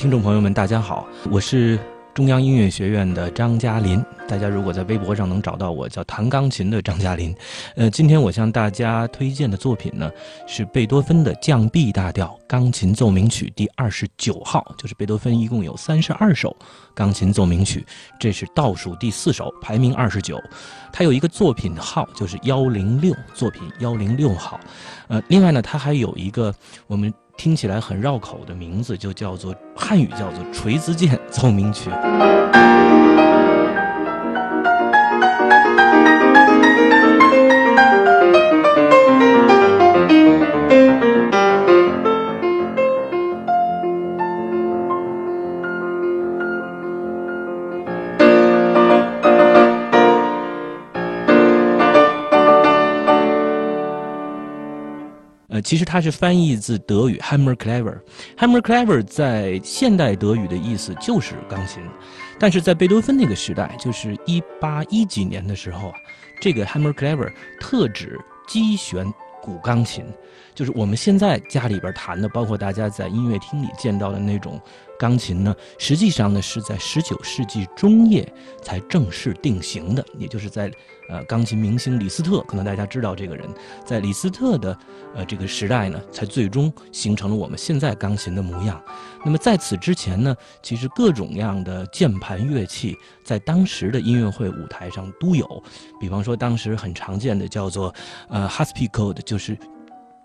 听众朋友们，大家好，我是中央音乐学院的张嘉林。大家如果在微博上能找到我，叫弹钢琴的张嘉林。呃，今天我向大家推荐的作品呢，是贝多芬的降 B 大调钢琴奏鸣曲第二十九号，就是贝多芬一共有三十二首钢琴奏鸣曲，这是倒数第四首，排名二十九。它有一个作品号，就是幺零六作品幺零六号。呃，另外呢，它还有一个我们。听起来很绕口的名字，就叫做汉语叫做锤子剑奏鸣曲。其实它是翻译自德语 Hammer Clever，Hammer Clever 在现代德语的意思就是钢琴，但是在贝多芬那个时代，就是一八一几年的时候啊，这个 Hammer Clever 特指击弦古钢琴，就是我们现在家里边弹的，包括大家在音乐厅里见到的那种钢琴呢，实际上呢是在十九世纪中叶才正式定型的，也就是在呃钢琴明星李斯特，可能大家知道这个人，在李斯特的呃这个时代呢，才最终形成了我们现在钢琴的模样。那么在此之前呢，其实各种各样的键盘乐器在当时的音乐会舞台上都有，比方说当时很常见的叫做呃 harpsichord。就是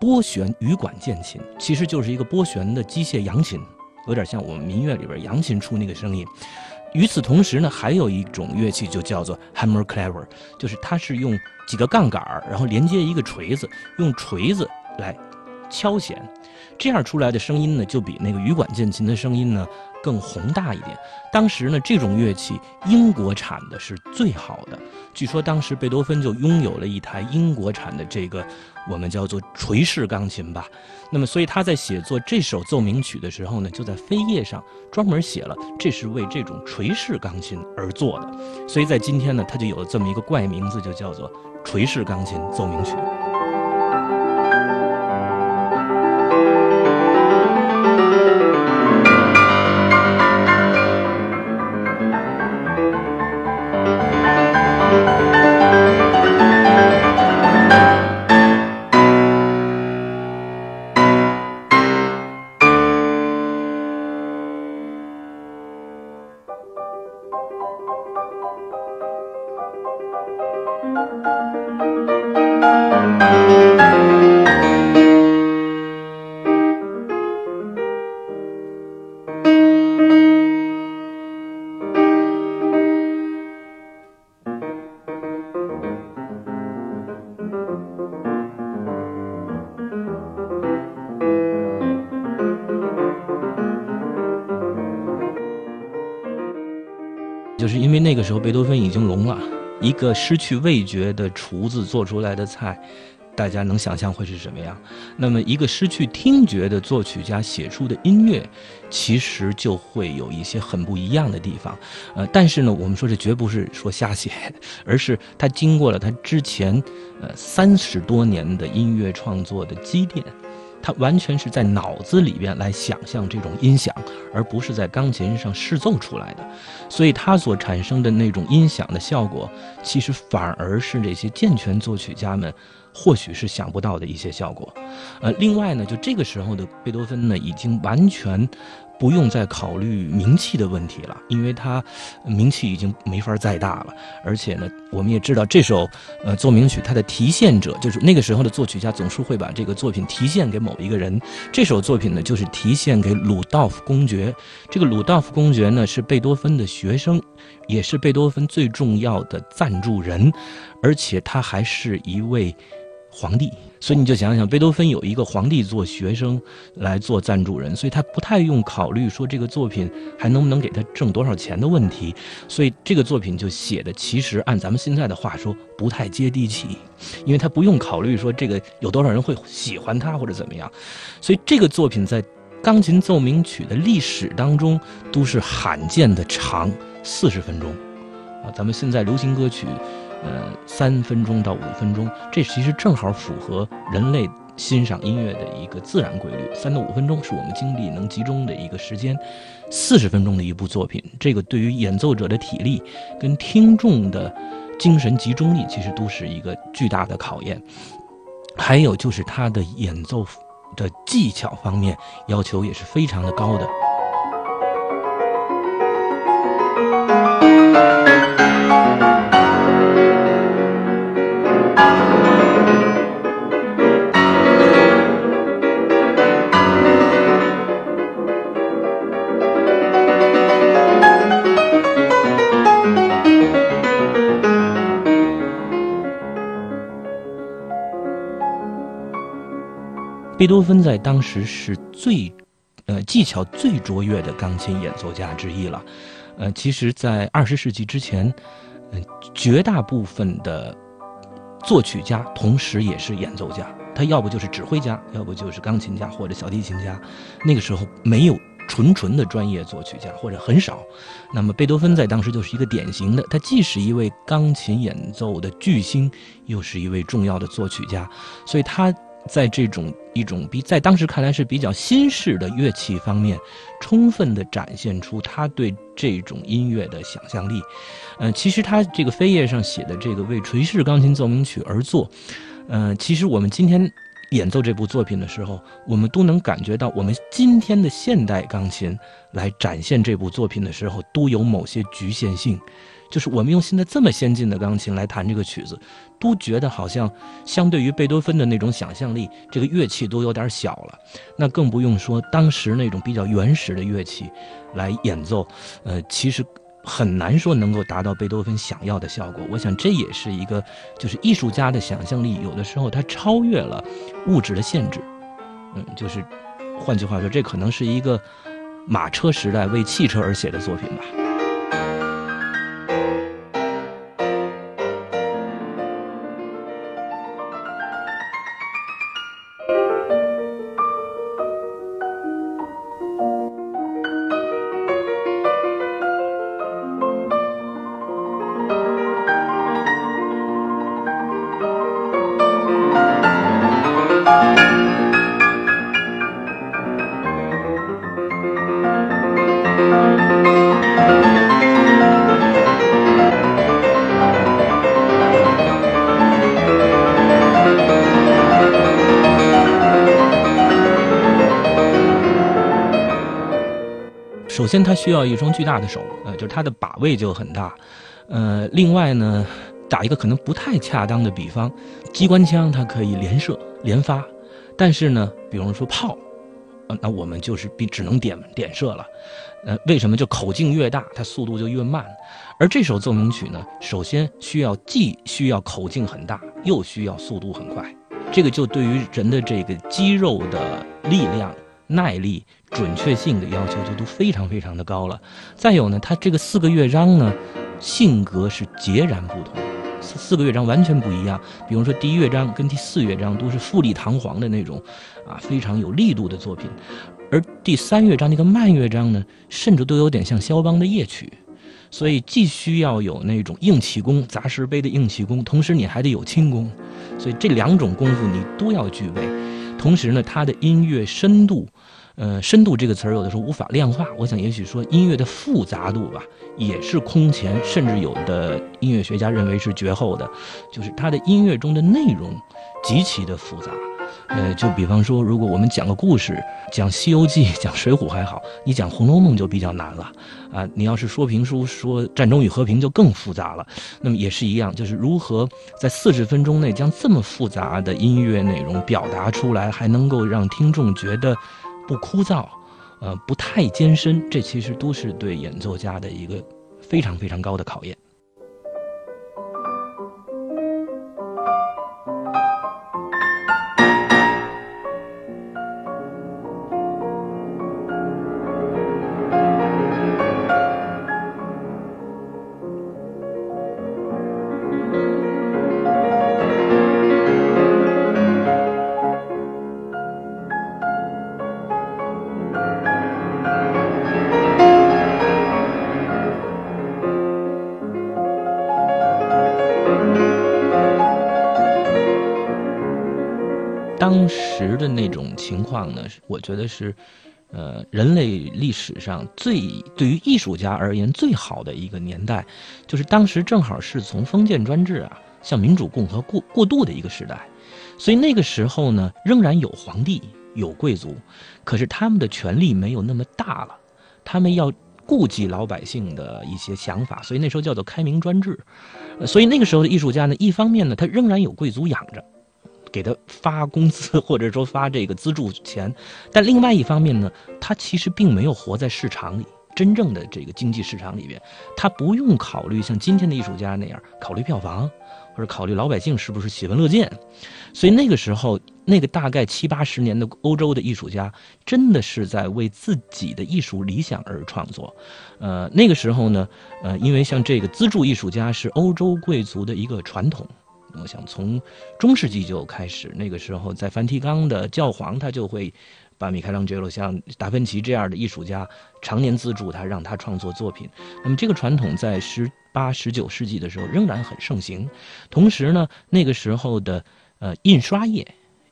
拨弦羽管键琴，其实就是一个拨弦的机械扬琴，有点像我们民乐里边扬琴出那个声音。与此同时呢，还有一种乐器就叫做 hammer clever，就是它是用几个杠杆，然后连接一个锤子，用锤子来敲弦，这样出来的声音呢，就比那个羽管键琴的声音呢。更宏大一点。当时呢，这种乐器英国产的是最好的。据说当时贝多芬就拥有了一台英国产的这个我们叫做锤式钢琴吧。那么，所以他在写作这首奏鸣曲的时候呢，就在扉页上专门写了这是为这种锤式钢琴而做的。所以在今天呢，他就有了这么一个怪名字，就叫做锤式钢琴奏鸣曲。那个时候贝多芬已经聋了，一个失去味觉的厨子做出来的菜，大家能想象会是什么样？那么一个失去听觉的作曲家写出的音乐，其实就会有一些很不一样的地方。呃，但是呢，我们说这绝不是说瞎写，而是他经过了他之前呃三十多年的音乐创作的积淀。他完全是在脑子里边来想象这种音响，而不是在钢琴上试奏出来的，所以他所产生的那种音响的效果，其实反而是这些健全作曲家们或许是想不到的一些效果。呃，另外呢，就这个时候的贝多芬呢，已经完全。不用再考虑名气的问题了，因为他名气已经没法再大了。而且呢，我们也知道这首呃奏鸣曲，它的提献者就是那个时候的作曲家，总是会把这个作品提献给某一个人。这首作品呢，就是提献给鲁道夫公爵。这个鲁道夫公爵呢，是贝多芬的学生，也是贝多芬最重要的赞助人，而且他还是一位。皇帝，所以你就想想，贝多芬有一个皇帝做学生来做赞助人，所以他不太用考虑说这个作品还能不能给他挣多少钱的问题，所以这个作品就写的其实按咱们现在的话说不太接地气，因为他不用考虑说这个有多少人会喜欢他或者怎么样，所以这个作品在钢琴奏鸣曲的历史当中都是罕见的长，四十分钟，啊，咱们现在流行歌曲。呃，三分钟到五分钟，这其实正好符合人类欣赏音乐的一个自然规律。三到五分钟是我们精力能集中的一个时间，四十分钟的一部作品，这个对于演奏者的体力跟听众的精神集中力，其实都是一个巨大的考验。还有就是他的演奏的技巧方面要求也是非常的高的。贝多芬在当时是最，呃，技巧最卓越的钢琴演奏家之一了。呃，其实，在二十世纪之前，嗯，绝大部分的作曲家同时也是演奏家，他要不就是指挥家，要不就是钢琴家或者小提琴家。那个时候没有纯纯的专业作曲家，或者很少。那么贝多芬在当时就是一个典型的，他既是一位钢琴演奏的巨星，又是一位重要的作曲家，所以他。在这种一种比在当时看来是比较新式的乐器方面，充分的展现出他对这种音乐的想象力。嗯，其实他这个扉页上写的这个为垂式钢琴奏鸣曲而作，嗯，其实我们今天演奏这部作品的时候，我们都能感觉到，我们今天的现代钢琴来展现这部作品的时候，都有某些局限性。就是我们用现在这么先进的钢琴来弹这个曲子，都觉得好像相对于贝多芬的那种想象力，这个乐器都有点小了。那更不用说当时那种比较原始的乐器来演奏，呃，其实很难说能够达到贝多芬想要的效果。我想这也是一个，就是艺术家的想象力有的时候它超越了物质的限制。嗯，就是换句话说，这可能是一个马车时代为汽车而写的作品吧。首先，他需要一双巨大的手，呃，就是他的把位就很大，呃，另外呢，打一个可能不太恰当的比方，机关枪它可以连射连发，但是呢，比如说炮，呃，那我们就是必只能点点射了，呃，为什么？就口径越大，它速度就越慢，而这首奏鸣曲呢，首先需要既需要口径很大，又需要速度很快，这个就对于人的这个肌肉的力量。耐力、准确性的要求就都非常非常的高了。再有呢，它这个四个乐章呢，性格是截然不同，四个乐章完全不一样。比如说第一乐章跟第四乐章都是富丽堂皇的那种，啊，非常有力度的作品，而第三乐章那个慢乐章呢，甚至都有点像肖邦的夜曲。所以既需要有那种硬气功、砸石碑的硬气功，同时你还得有轻功，所以这两种功夫你都要具备。同时呢，它的音乐深度。呃，深度这个词儿有的时候无法量化。我想，也许说音乐的复杂度吧，也是空前，甚至有的音乐学家认为是绝后的，就是它的音乐中的内容极其的复杂。呃，就比方说，如果我们讲个故事，讲《西游记》、讲《水浒》还好，你讲《红楼梦》就比较难了啊。你要是说评书、说战争与和平就更复杂了。那么也是一样，就是如何在四十分钟内将这么复杂的音乐内容表达出来，还能够让听众觉得。不枯燥，呃，不太艰深，这其实都是对演奏家的一个非常非常高的考验。当时的那种情况呢，我觉得是，呃，人类历史上最对于艺术家而言最好的一个年代，就是当时正好是从封建专制啊向民主共和过过渡的一个时代，所以那个时候呢，仍然有皇帝有贵族，可是他们的权力没有那么大了，他们要顾及老百姓的一些想法，所以那时候叫做开明专制，所以那个时候的艺术家呢，一方面呢，他仍然有贵族养着。给他发工资，或者说发这个资助钱，但另外一方面呢，他其实并没有活在市场里，真正的这个经济市场里边，他不用考虑像今天的艺术家那样考虑票房，或者考虑老百姓是不是喜闻乐见。所以那个时候，那个大概七八十年的欧洲的艺术家，真的是在为自己的艺术理想而创作。呃，那个时候呢，呃，因为像这个资助艺术家是欧洲贵族的一个传统。我想从中世纪就开始，那个时候在梵蒂冈的教皇他就会把米开朗基罗像达芬奇这样的艺术家常年资助他，让他创作作品。那么这个传统在十八、十九世纪的时候仍然很盛行。同时呢，那个时候的呃印刷业。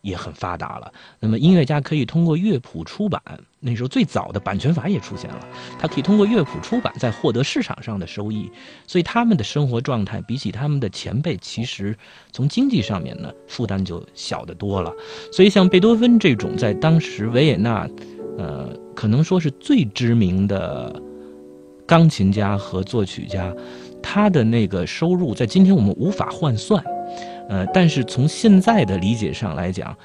也很发达了。那么音乐家可以通过乐谱出版，那时候最早的版权法也出现了，他可以通过乐谱出版再获得市场上的收益，所以他们的生活状态比起他们的前辈，其实从经济上面呢负担就小得多了。所以像贝多芬这种在当时维也纳，呃，可能说是最知名的钢琴家和作曲家，他的那个收入在今天我们无法换算。呃，但是从现在的理解上来讲，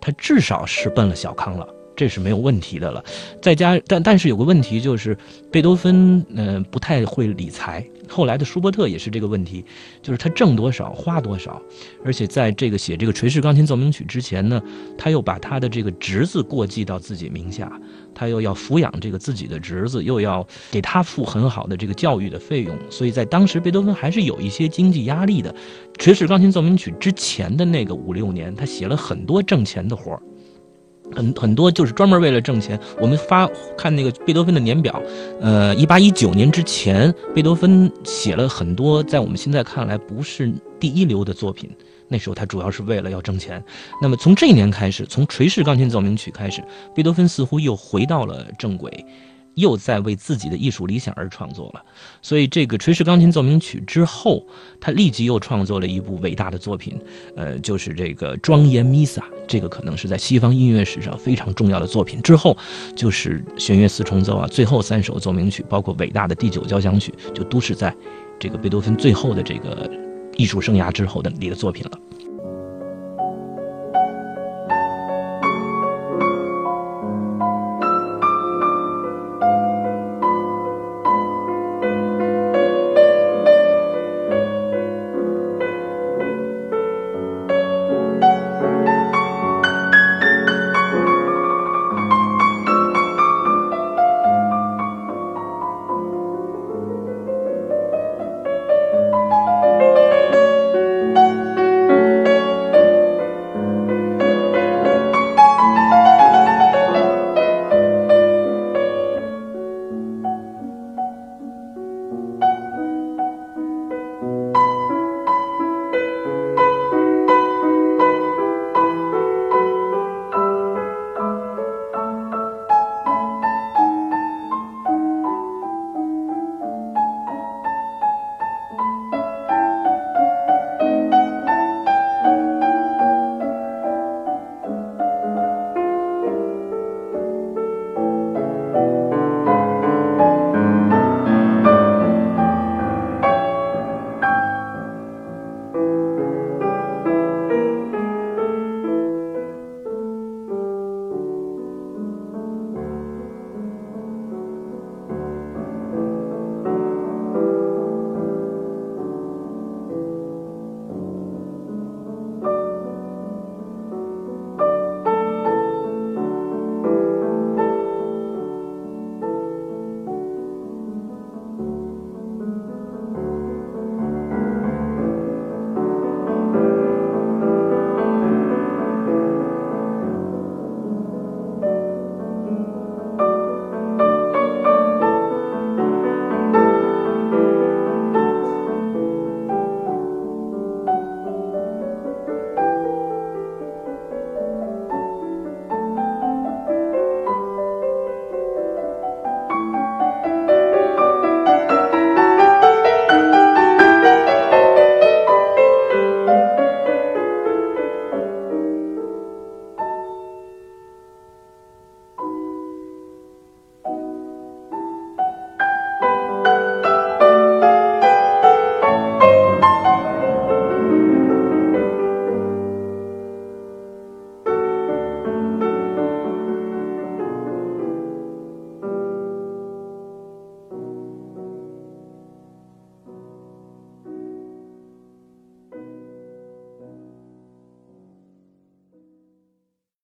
他至少是奔了小康了，这是没有问题的了。再加，但但是有个问题就是，贝多芬嗯不太会理财。后来的舒伯特也是这个问题，就是他挣多少花多少，而且在这个写这个垂式钢琴奏鸣曲之前呢，他又把他的这个侄子过继到自己名下，他又要抚养这个自己的侄子，又要给他付很好的这个教育的费用，所以在当时贝多芬还是有一些经济压力的。垂式钢琴奏鸣曲之前的那个五六年，他写了很多挣钱的活儿。很很多就是专门为了挣钱。我们发看那个贝多芬的年表，呃，一八一九年之前，贝多芬写了很多在我们现在看来不是第一流的作品。那时候他主要是为了要挣钱。那么从这一年开始，从垂式钢琴奏鸣曲开始，贝多芬似乎又回到了正轨。又在为自己的艺术理想而创作了，所以这个垂石钢琴奏鸣曲之后，他立即又创作了一部伟大的作品，呃，就是这个庄严弥撒，这个可能是在西方音乐史上非常重要的作品。之后就是弦乐四重奏啊，最后三首奏鸣曲，包括伟大的第九交响曲，就都是在这个贝多芬最后的这个艺术生涯之后的里的作品了。